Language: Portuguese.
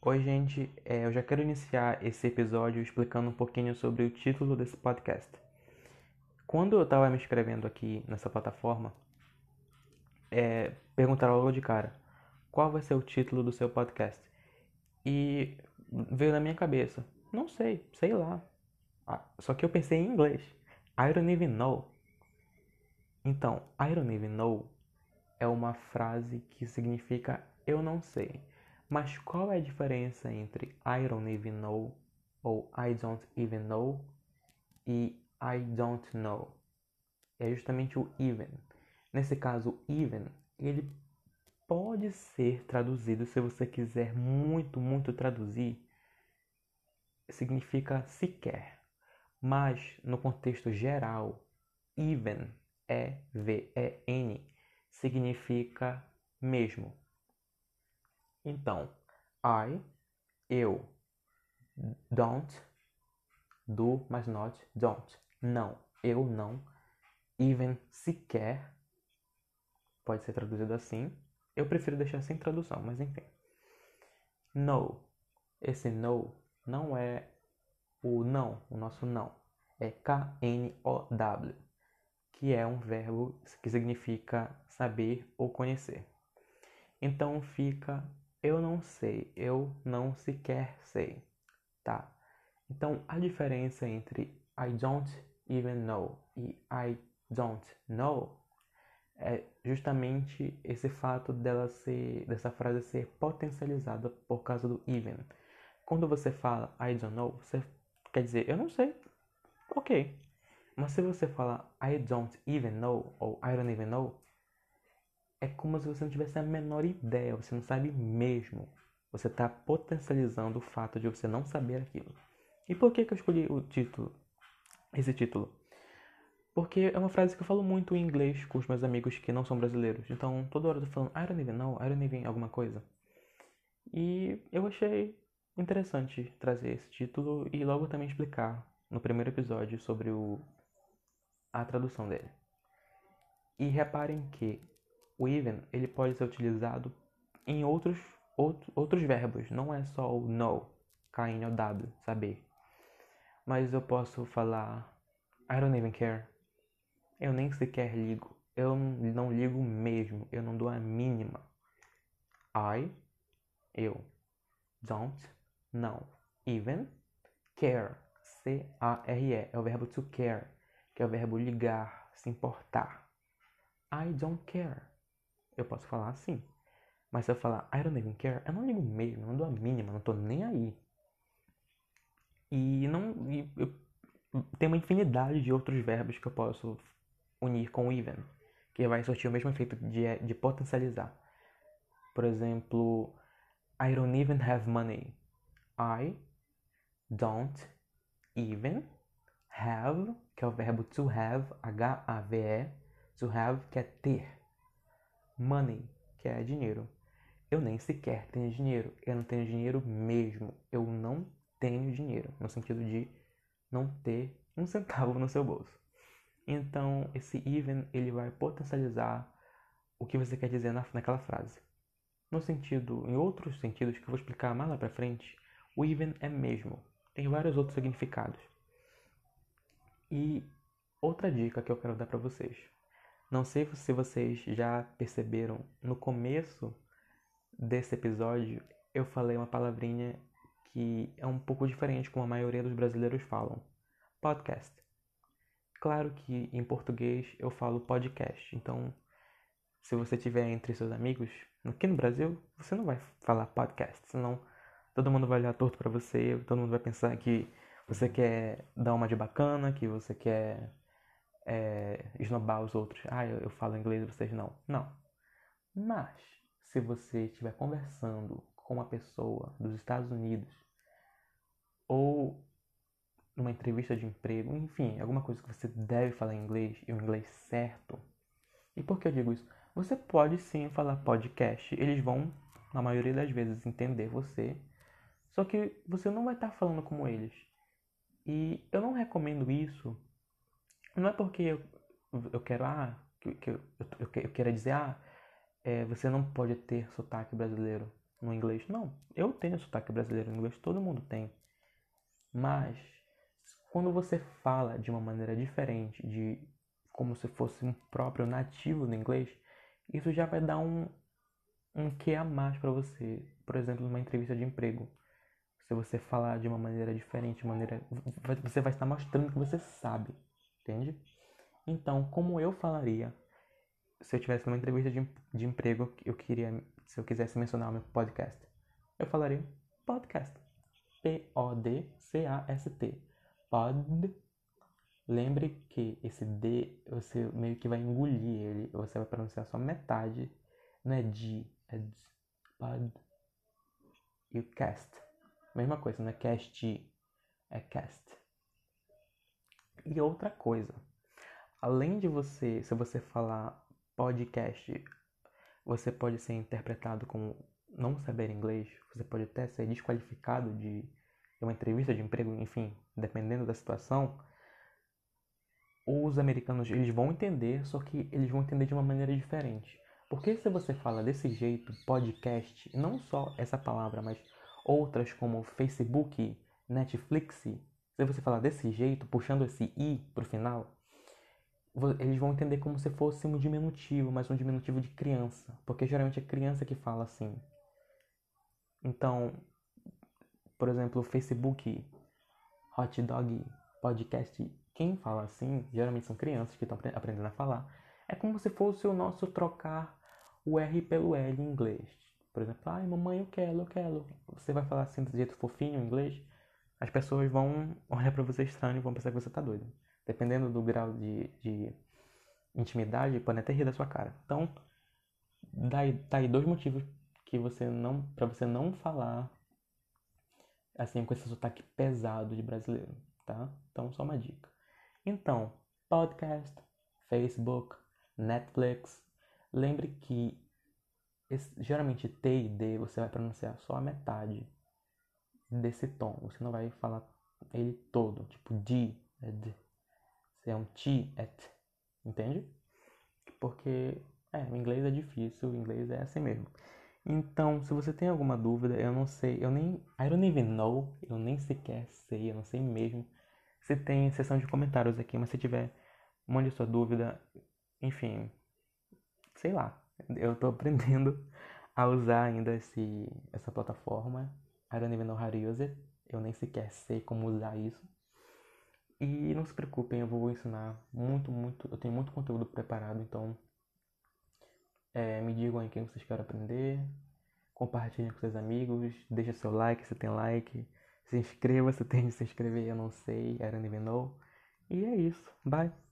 Oi, gente. É, eu já quero iniciar esse episódio explicando um pouquinho sobre o título desse podcast. Quando eu estava me inscrevendo aqui nessa plataforma, é, perguntaram logo de cara qual vai ser o título do seu podcast. E veio na minha cabeça, não sei, sei lá. Ah, só que eu pensei em inglês. I don't even know. Então, I don't even know é uma frase que significa eu não sei. Mas qual é a diferença entre I don't even know ou I don't even know e I don't know? É justamente o even. Nesse caso, even, ele pode ser traduzido, se você quiser muito, muito traduzir, significa sequer. Mas no contexto geral, even, E-V-E-N, significa mesmo. Então, I, eu, don't, do, mas not, don't. Não, eu não, even, sequer, pode ser traduzido assim. Eu prefiro deixar sem tradução, mas enfim. No, esse no não é o não, o nosso não. É K-N-O-W, que é um verbo que significa saber ou conhecer. Então fica eu não sei, eu não sequer sei, tá? Então a diferença entre I don't even know e I don't know é justamente esse fato dela ser, dessa frase ser potencializada por causa do even. Quando você fala I don't know, você quer dizer eu não sei, ok. Mas se você fala I don't even know ou I don't even know, é como se você não tivesse a menor ideia, você não sabe mesmo. Você está potencializando o fato de você não saber aquilo. E por que, que eu escolhi o título, esse título? Porque é uma frase que eu falo muito em inglês com os meus amigos que não são brasileiros. Então, toda hora eu tô falando I don't even know, I don't even alguma coisa. E eu achei interessante trazer esse título e logo também explicar no primeiro episódio sobre o, a tradução dele. E reparem que o even ele pode ser utilizado em outros, outro, outros verbos, não é só o know, K-N-O-W, saber. Mas eu posso falar I don't even care. Eu nem sequer ligo. Eu não ligo mesmo. Eu não dou a mínima. I, eu. Don't, não. Even, care. C-A-R-E. É o verbo to care, que é o verbo ligar, se importar. I don't care eu posso falar assim. Mas se eu falar I don't even care, eu não ligo mesmo, não dou a mínima, não tô nem aí. E não. E eu, tem uma infinidade de outros verbos que eu posso unir com even, que vai surtir o mesmo efeito de, de potencializar. Por exemplo, I don't even have money. I don't even have, que é o verbo to have, H-A-V-E, to have, que é ter money, que é dinheiro. Eu nem sequer tenho dinheiro. Eu não tenho dinheiro mesmo. Eu não tenho dinheiro. No sentido de não ter um centavo no seu bolso. Então, esse even, ele vai potencializar o que você quer dizer na, naquela frase. No sentido, em outros sentidos que eu vou explicar mais lá pra frente, o even é mesmo. Tem vários outros significados. E outra dica que eu quero dar para vocês. Não sei se vocês já perceberam, no começo desse episódio eu falei uma palavrinha que é um pouco diferente como a maioria dos brasileiros falam. Podcast. Claro que em português eu falo podcast, então se você tiver entre seus amigos, aqui no Brasil, você não vai falar podcast, senão todo mundo vai olhar torto para você, todo mundo vai pensar que você quer dar uma de bacana, que você quer é, esnobar os outros. Ah, eu, eu falo inglês e vocês não. Não. Mas, se você estiver conversando com uma pessoa dos Estados Unidos ou numa entrevista de emprego, enfim, alguma coisa que você deve falar inglês e o inglês certo. E por que eu digo isso? Você pode sim falar podcast, eles vão, na maioria das vezes, entender você, só que você não vai estar falando como eles. E eu não recomendo isso não é porque eu, eu quero, ah, que, que eu, eu, eu dizer, ah, é, você não pode ter sotaque brasileiro. no inglês. Não, eu tenho sotaque brasileiro no inglês, todo mundo tem. Mas quando você fala de uma maneira diferente, de como se fosse um próprio nativo do inglês, isso já vai dar um um que a mais para você. Por exemplo, numa entrevista de emprego. Se você falar de uma maneira diferente, maneira você vai estar mostrando que você sabe, entende? Então, como eu falaria se eu tivesse numa entrevista de, de emprego, eu queria, se eu quisesse mencionar o meu podcast, eu falaria podcast. P-O-D-C-A-S-T. Pod. Lembre que esse D você meio que vai engolir ele, você vai pronunciar só metade, não é de, é d, pod. E o cast. Mesma coisa, não é cast, é cast. E outra coisa, além de você, se você falar podcast, você pode ser interpretado como não saber inglês, você pode até ser desqualificado de, uma entrevista de emprego, enfim, dependendo da situação. Os americanos eles vão entender, só que eles vão entender de uma maneira diferente. Porque se você fala desse jeito, podcast, não só essa palavra, mas outras como Facebook, Netflix, se você falar desse jeito, puxando esse i pro final, eles vão entender como se fosse um diminutivo, mas um diminutivo de criança, porque geralmente é criança que fala assim. Então, por exemplo, Facebook, hot dog, podcast, quem fala assim, geralmente são crianças que estão aprendendo a falar. É como se fosse o nosso trocar o R pelo L em inglês. Por exemplo, ai mamãe, eu quero, eu quero. Você vai falar assim do jeito fofinho em inglês, as pessoas vão olhar para você estranho e vão pensar que você tá doido dependendo do grau de, de intimidade, podem até rir da sua cara. Então, daí, tá aí dois motivos que você não, para você não falar assim com esse sotaque pesado de brasileiro, tá? Então, só uma dica. Então, podcast, Facebook, Netflix, lembre que esse, geralmente T e D você vai pronunciar só a metade desse tom. Você não vai falar ele todo, tipo D, é se é um T, é T, entende? Porque, é, o inglês é difícil, o inglês é assim mesmo. Então, se você tem alguma dúvida, eu não sei, eu nem, I don't even know, eu nem sequer sei, eu não sei mesmo se tem seção de comentários aqui, mas se tiver, mande sua dúvida, enfim, sei lá, eu tô aprendendo a usar ainda esse, essa plataforma, Use it, eu nem sequer sei como usar isso. E não se preocupem, eu vou ensinar muito, muito. Eu tenho muito conteúdo preparado, então é, me digam aí quem vocês querem aprender. Compartilhem com seus amigos. Deixa seu like se tem like. Se inscreva se tem de se inscrever, eu não sei. Know. E é isso. Bye.